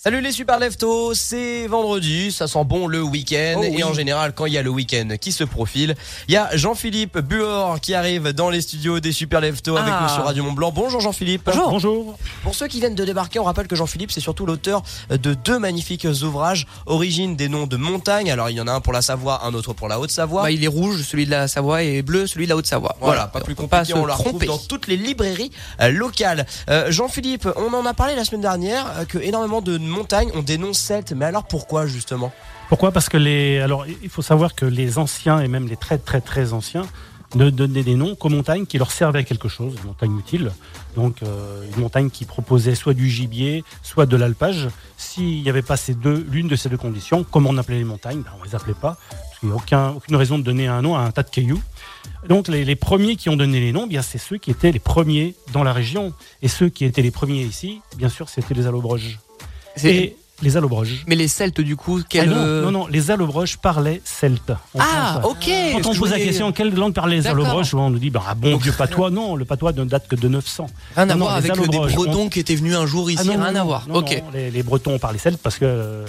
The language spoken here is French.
Salut les super leftos, c'est vendredi, ça sent bon le week-end Oh et en général quand il y a le week-end qui se profile, il y a Jean-Philippe Buor qui arrive dans les studios des super leftos avec Ah. nous sur Radio Mont Blanc. Bonjour Jean-Philippe. Bonjour. Pour ceux qui viennent de débarquer, on rappelle que Jean-Philippe c'est surtout l'auteur de deux magnifiques ouvrages, Origine des noms de montagnes. Alors il y en a un pour la Savoie, un autre pour la Haute-Savoie. Bah, il est rouge, celui de la Savoie, et bleu, celui de la Haute-Savoie. Voilà, pas plus compliqué, on la retrouve dans toutes les librairies euh, locales. Euh, Jean-Philippe, on en a parlé la semaine dernière euh, que énormément de montagnes ont des noms celtes, mais alors pourquoi justement? Pourquoi? Parce que les. Alors, il faut savoir que les anciens et même les très très très anciens ne donnaient des noms qu'aux montagnes qui leur servaient à quelque chose, une montagne utile. Donc, euh, une montagne qui proposait soit du gibier, soit de l'alpage. S'il n'y avait pas ces deux, l'une de ces deux conditions, comment on appelait les montagnes? Ben, On les appelait pas. Parce qu'il n'y a aucun, aucune raison de donner un nom à un tas de cailloux. Donc, les, les premiers qui ont donné les noms, bien, c'est ceux qui étaient les premiers dans la région. Et ceux qui étaient les premiers ici, bien sûr, c'était les allobroges. Et les allobroges. Mais les Celtes, du coup, Ah quel. non, euh, non, non, les allobroges parlaient celte. en Ah, ok. Quand on pose la question quelle langue parlaient les allobroges, on nous dit bah, ah bon vieux patois. Non, le patois ne date que de 900. Rien à Non, voir avec des Bretons qui étaient venus un jour ici, Ah rien à voir. ok. les, les Bretons parlaient celte parce que